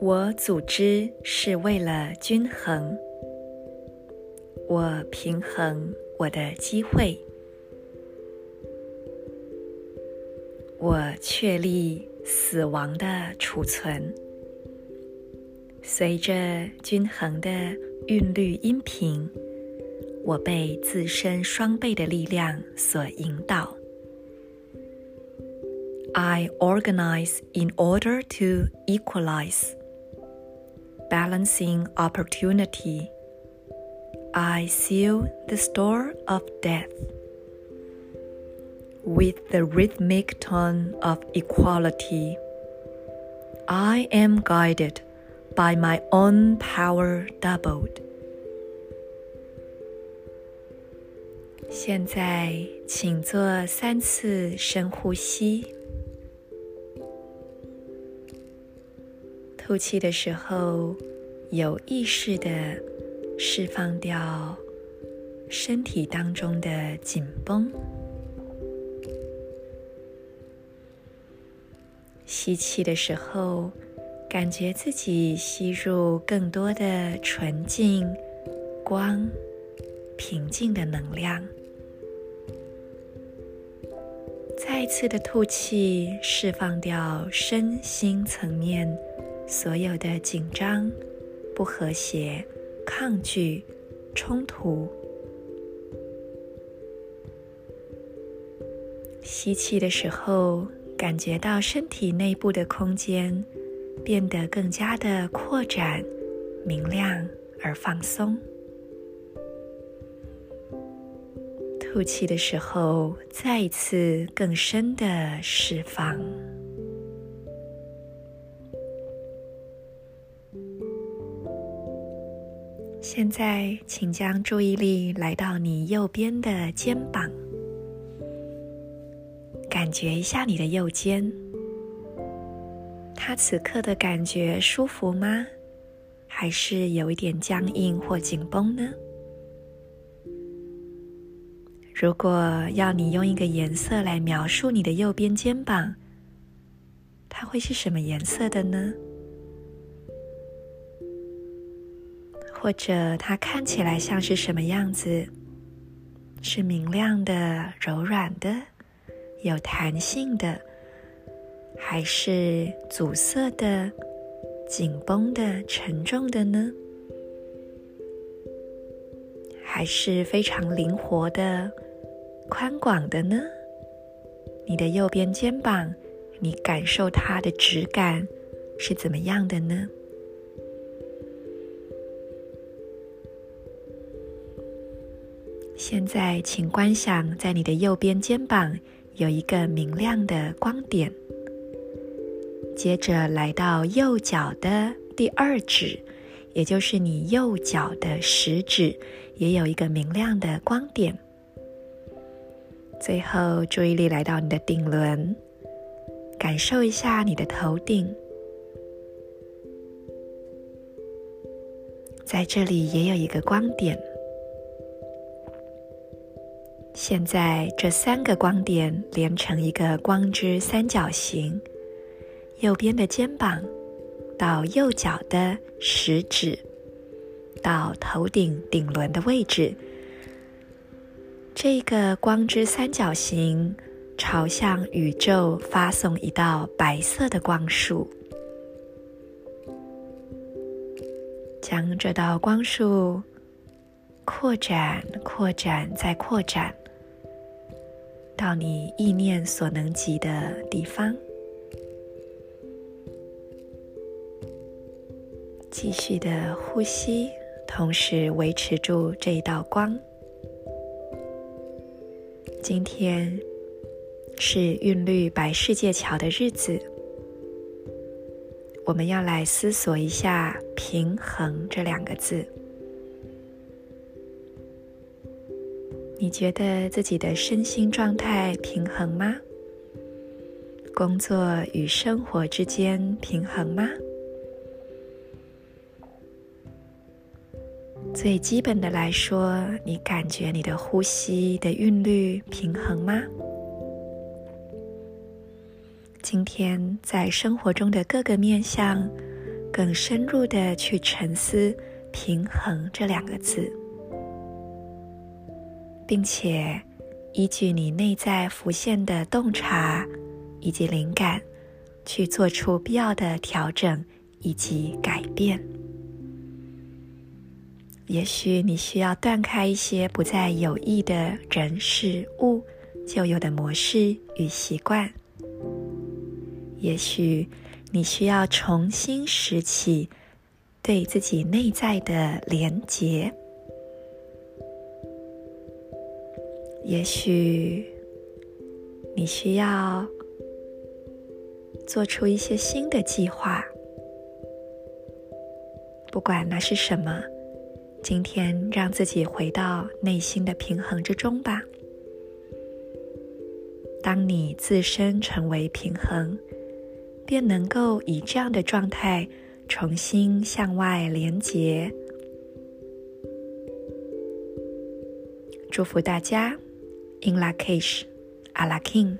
我组织是为了均衡，我平衡我的机会，我确立死亡的储存。随着均衡的韵律音频，我被自身双倍的力量所引导。I organize in order to equalize. Balancing opportunity, I seal the store of death with the rhythmic tone of equality. I am guided by my own power doubled. 现在，请做三次深呼吸。吐气的时候，有意识的释放掉身体当中的紧绷。吸气的时候，感觉自己吸入更多的纯净、光、平静的能量。再次的吐气，释放掉身心层面。所有的紧张、不和谐、抗拒、冲突。吸气的时候，感觉到身体内部的空间变得更加的扩展、明亮而放松。吐气的时候，再一次更深的释放。现在，请将注意力来到你右边的肩膀，感觉一下你的右肩，它此刻的感觉舒服吗？还是有一点僵硬或紧绷呢？如果要你用一个颜色来描述你的右边肩膀，它会是什么颜色的呢？或者它看起来像是什么样子？是明亮的、柔软的、有弹性的，还是阻塞的、紧绷的、沉重的呢？还是非常灵活的、宽广的呢？你的右边肩膀，你感受它的质感是怎么样的呢？现在，请观想，在你的右边肩膀有一个明亮的光点。接着来到右脚的第二指，也就是你右脚的食指，也有一个明亮的光点。最后，注意力来到你的顶轮，感受一下你的头顶，在这里也有一个光点。现在这三个光点连成一个光之三角形，右边的肩膀到右脚的食指到头顶顶轮的位置，这个光之三角形朝向宇宙发送一道白色的光束，将这道光束扩展、扩展再扩展。到你意念所能及的地方，继续的呼吸，同时维持住这一道光。今天是韵律白世界桥的日子，我们要来思索一下“平衡”这两个字。你觉得自己的身心状态平衡吗？工作与生活之间平衡吗？最基本的来说，你感觉你的呼吸的韵律平衡吗？今天在生活中的各个面向，更深入的去沉思“平衡”这两个字，并且依据你内在浮现的洞察以及灵感，去做出必要的调整以及改变。也许你需要断开一些不再有益的人事物旧有的模式与习惯。也许你需要重新拾起对自己内在的连结。也许你需要做出一些新的计划。不管那是什么。今天，让自己回到内心的平衡之中吧。当你自身成为平衡，便能够以这样的状态重新向外连接。祝福大家，In Lak'ech, Ala K'in。